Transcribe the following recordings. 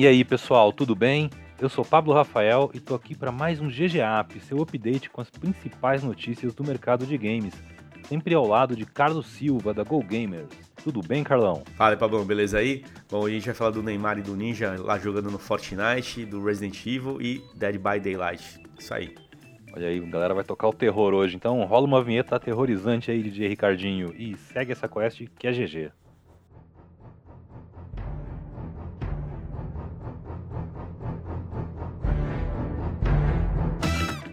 E aí, pessoal, tudo bem? Eu sou Pablo Rafael e tô aqui para mais um GGAP, seu update com as principais notícias do mercado de games. Sempre ao lado de Carlos Silva, da Go Gamers. Tudo bem, Carlão? Fala, Pablo, beleza aí? Bom, a gente vai falar do Neymar e do Ninja lá jogando no Fortnite, do Resident Evil e Dead by Daylight. Isso aí. Olha aí, a galera vai tocar o terror hoje, então rola uma vinheta aterrorizante aí, DJ Ricardinho, e segue essa quest que é GG.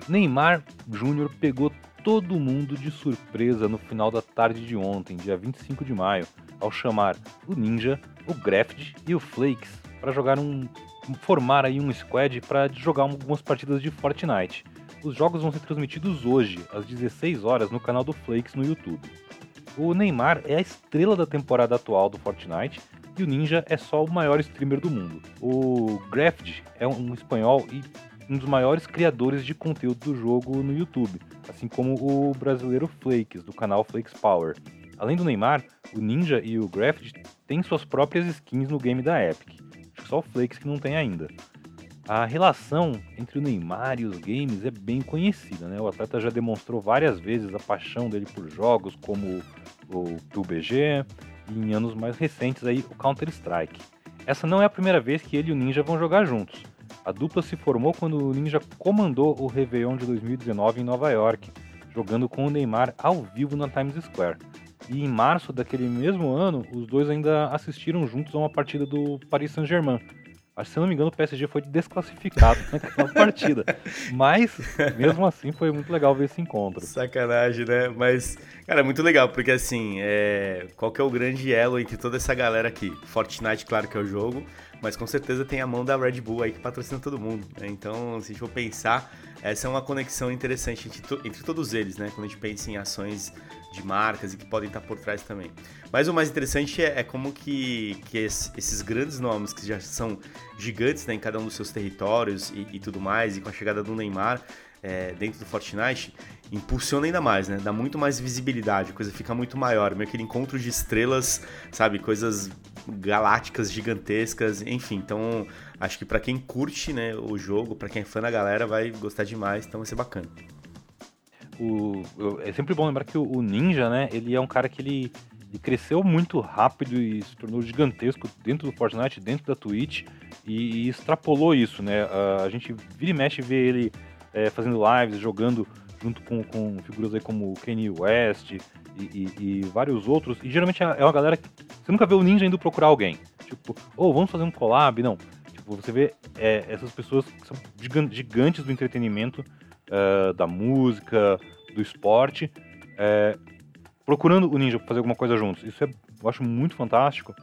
Neymar Júnior pegou todo mundo de surpresa no final da tarde de ontem, dia 25 de maio, ao chamar o Ninja, o Graft e o Flakes para jogar um formar aí um squad para jogar algumas partidas de Fortnite. Os jogos vão ser transmitidos hoje, às 16 horas, no canal do Flakes no YouTube. O Neymar é a estrela da temporada atual do Fortnite e o Ninja é só o maior streamer do mundo. O Graft é um espanhol e um dos maiores criadores de conteúdo do jogo no YouTube, assim como o brasileiro Flakes, do canal Flakes Power. Além do Neymar, o Ninja e o Graft têm suas próprias skins no game da Epic. Acho que só o Flakes que não tem ainda. A relação entre o Neymar e os games é bem conhecida, né? O atleta já demonstrou várias vezes a paixão dele por jogos como o PUBG e em anos mais recentes aí o Counter-Strike. Essa não é a primeira vez que ele e o Ninja vão jogar juntos. A dupla se formou quando o Ninja comandou o Réveillon de 2019 em Nova York, jogando com o Neymar ao vivo na Times Square. E em março daquele mesmo ano, os dois ainda assistiram juntos a uma partida do Paris Saint-Germain. Acho que, se não me engano, o PSG foi desclassificado naquela partida. Mas, mesmo assim, foi muito legal ver esse encontro. Sacanagem, né? Mas, cara, é muito legal, porque assim, é... qual que é o grande elo entre toda essa galera aqui? Fortnite, claro que é o jogo, mas com certeza tem a mão da Red Bull aí que patrocina todo mundo. Né? Então, se a gente for pensar, essa é uma conexão interessante entre, entre, todos eles, né? Quando a gente pensa em ações de marcas e que podem estar por trás também. Mas o mais interessante é, é como que, que esses grandes nomes, que já são gigantes né, em cada um dos seus territórios e, e tudo mais, e com a chegada do Neymar, é, dentro do Fortnite, impulsiona ainda mais, né? Dá muito mais visibilidade, a coisa fica muito maior. Meio aquele encontro de estrelas, sabe? Coisas galácticas, gigantescas, enfim. Então, acho que para quem curte né, o jogo, para quem é fã da galera, vai gostar demais, então vai ser bacana. O, é sempre bom lembrar que o, Ninja, né? Ele é um cara que ele, ele cresceu muito rápido e se tornou gigantesco dentro do Fortnite, dentro da Twitch e, e extrapolou isso, né? A, gente vira e mexe vê ele é, fazendo lives, jogando junto com, com figuras aí como Kanye West e, e, e, vários outros. E geralmente é uma galera que. Você nunca vê o ninja indo procurar alguém. Tipo, ou oh, vamos fazer um collab. Não. Tipo, você vê é, essas pessoas que são gigantes do entretenimento, uh, da música, do esporte, é, procurando o ninja pra fazer alguma coisa juntos. Isso é, eu acho muito fantástico.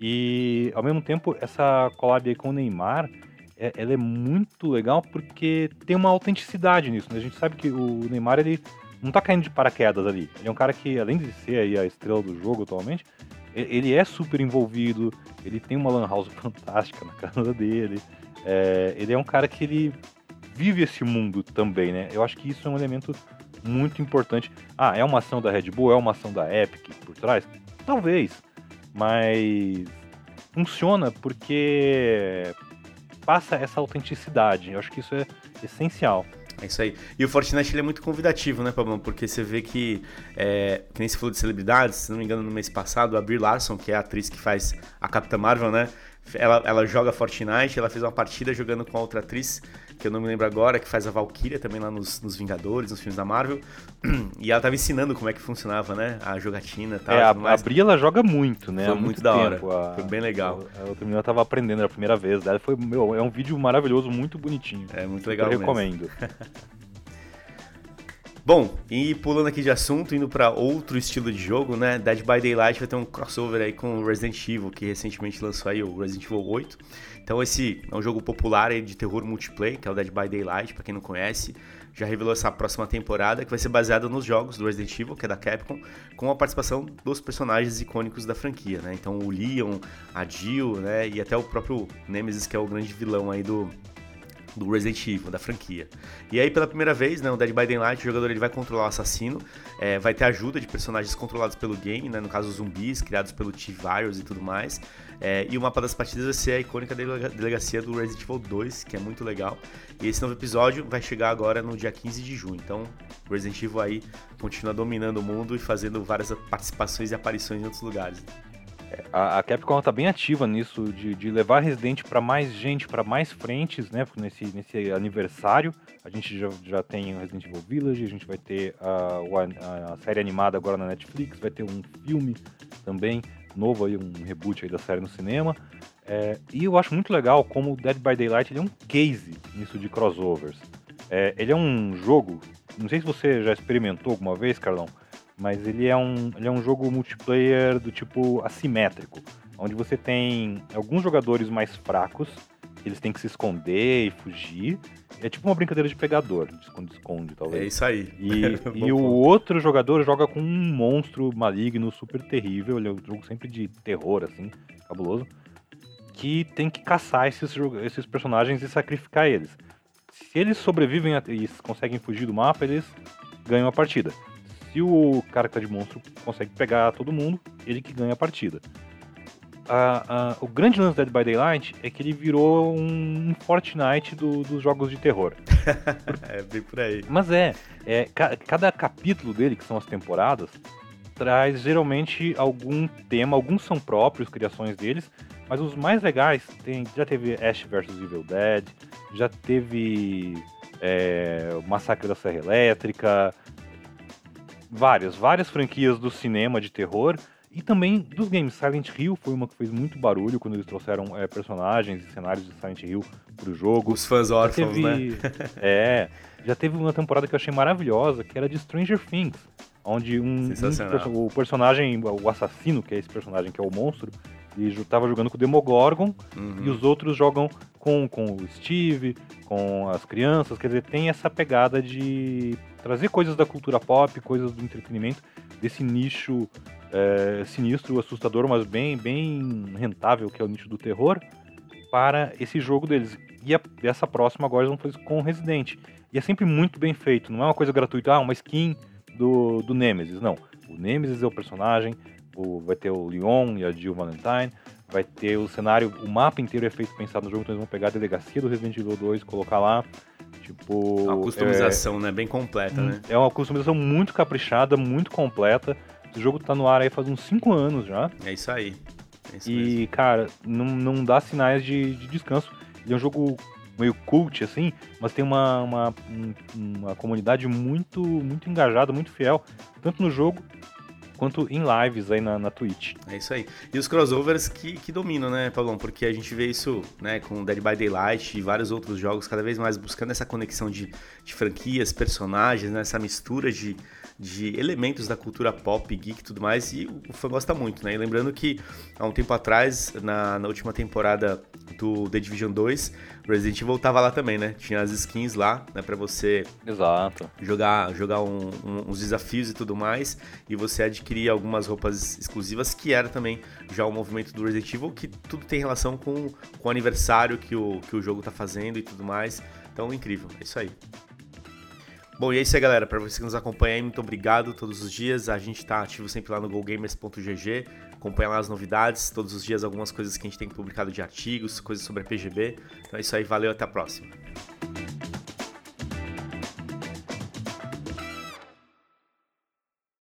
E ao mesmo tempo, essa collab aí com o Neymar é, ela é muito legal porque tem uma autenticidade nisso. Né? A gente sabe que o Neymar ele não tá caindo de paraquedas ali. Ele é um cara que, além de ser aí a estrela do jogo atualmente, ele é super envolvido, ele tem uma lan house fantástica na casa dele. É, ele é um cara que ele vive esse mundo também, né? Eu acho que isso é um elemento muito importante. Ah, é uma ação da Red Bull, é uma ação da Epic por trás? Talvez, mas funciona porque passa essa autenticidade. Eu acho que isso é essencial. É isso aí. E o Fortnite ele é muito convidativo, né, Pablo? Porque você vê que, é, que nem se falou de celebridades, se não me engano, no mês passado, a Brie Larson, que é a atriz que faz a Capitã Marvel, né? Ela, ela joga Fortnite, ela fez uma partida jogando com a outra atriz, que eu não me lembro agora, que faz a Valkyria também lá nos, nos Vingadores, nos filmes da Marvel. E ela tava ensinando como é que funcionava, né? A jogatina e tal. É, a, a Bri, ela joga muito, né? Foi muito, muito da hora. A, foi bem legal. A, a outra menina tava aprendendo, era a primeira vez dela. Foi, meu, é um vídeo maravilhoso, muito bonitinho. É muito legal Eu recomendo. Bom, e pulando aqui de assunto, indo para outro estilo de jogo, né? Dead by Daylight vai ter um crossover aí com Resident Evil, que recentemente lançou aí o Resident Evil 8. Então esse é um jogo popular aí de terror multiplayer, que é o Dead by Daylight, para quem não conhece. Já revelou essa próxima temporada, que vai ser baseada nos jogos do Resident Evil, que é da Capcom, com a participação dos personagens icônicos da franquia, né? Então o Leon, a Jill, né? E até o próprio Nemesis, que é o grande vilão aí do, do Resident Evil, da franquia. E aí, pela primeira vez, né, o Dead by Daylight, o jogador ele vai controlar o assassino, é, vai ter ajuda de personagens controlados pelo game, né, no caso zumbis, criados pelo T-Virus e tudo mais. É, e o mapa das partidas vai ser a icônica delegacia do Resident Evil 2, que é muito legal. E esse novo episódio vai chegar agora no dia 15 de junho. Então, o Resident Evil aí continua dominando o mundo e fazendo várias participações e aparições em outros lugares. A, a Capcom está bem ativa nisso, de, de levar Resident para mais gente, para mais frentes, né? Nesse, nesse aniversário. A gente já, já tem Resident Evil Village, a gente vai ter a, a, a série animada agora na Netflix, vai ter um filme também novo aí, um reboot aí da série no cinema. É, e eu acho muito legal como o Dead by Daylight ele é um case nisso de crossovers. É, ele é um jogo, não sei se você já experimentou alguma vez, Carlão, mas ele é um, ele é um jogo multiplayer do tipo assimétrico, onde você tem alguns jogadores mais fracos, eles têm que se esconder e fugir. É tipo uma brincadeira de pegador, de esconde-esconde, talvez. É isso aí. E, e o outro jogador joga com um monstro maligno super terrível, ele é um jogo sempre de terror, assim, cabuloso, que tem que caçar esses, esses personagens e sacrificar eles. Se eles sobrevivem e conseguem fugir do mapa, eles ganham a partida se o cara que tá de monstro consegue pegar todo mundo, ele que ganha a partida. o grande lance do Dead by Daylight é que ele virou um Fortnite do, dos jogos de terror. é bem por aí. Mas é, é, cada capítulo dele, que são as temporadas, traz geralmente algum tema, alguns são próprios, criações deles, mas os mais legais, tem, já teve Ash vs Evil Dead, já teve é, o Massacre da Serra Elétrica, várias, várias franquias do cinema de terror e também dos games. Silent Hill foi uma que fez muito barulho quando eles trouxeram é, personagens e cenários de Silent Hill pro jogo. Os fãs órfãos, teve, né? é, já teve uma temporada que eu achei maravilhosa, que era de Stranger Things, onde um, um o personagem, o assassino, que é esse personagem que é o monstro, ele estava jogando com o Demogorgon uhum. e os outros jogam com, com o Steve, com as crianças. Quer dizer, tem essa pegada de trazer coisas da cultura pop, coisas do entretenimento, desse nicho é, sinistro, assustador, mas bem, bem rentável, que é o nicho do terror, para esse jogo deles. E a, essa próxima agora eles vão fazer com Resident. E é sempre muito bem feito, não é uma coisa gratuita, ah, uma skin do, do Nemesis. Não. O Nemesis é o personagem, o, vai ter o Leon e a Jill Valentine, vai ter o cenário, o mapa inteiro é feito pensado no jogo, então eles vão pegar a delegacia do Resident Evil 2 colocar lá. Tipo. Uma customização, é, né? Bem completa, né? É uma customização muito caprichada, muito completa. O jogo tá no ar aí faz uns 5 anos já. É isso aí. É isso e, mesmo. cara, não, não dá sinais de, de descanso. Ele é um jogo meio cult, assim, mas tem uma, uma, uma comunidade muito, muito engajada, muito fiel, tanto no jogo quanto em lives aí na, na Twitch. É isso aí. E os crossovers que, que dominam, né, Paulão? Porque a gente vê isso né, com Dead by Daylight e vários outros jogos, cada vez mais buscando essa conexão de, de franquias, personagens, né, essa mistura de, de elementos da cultura pop, geek e tudo mais, e o fã gosta muito, né? E lembrando que há um tempo atrás, na, na última temporada do The Division 2, Resident Evil tava lá também, né? Tinha as skins lá, né, para você Exato. jogar, jogar um, um, uns desafios e tudo mais, e você adquirir algumas roupas exclusivas, que era também já o movimento do Resident Evil, que tudo tem relação com, com o aniversário que o, que o jogo tá fazendo e tudo mais. Então, incrível, é isso aí. Bom, e é isso aí, galera. Para você que nos acompanha aí, muito obrigado todos os dias. A gente está ativo sempre lá no gogamers.gg. Acompanha lá as novidades, todos os dias algumas coisas que a gente tem publicado de artigos, coisas sobre a PGB. Então é isso aí, valeu, até a próxima.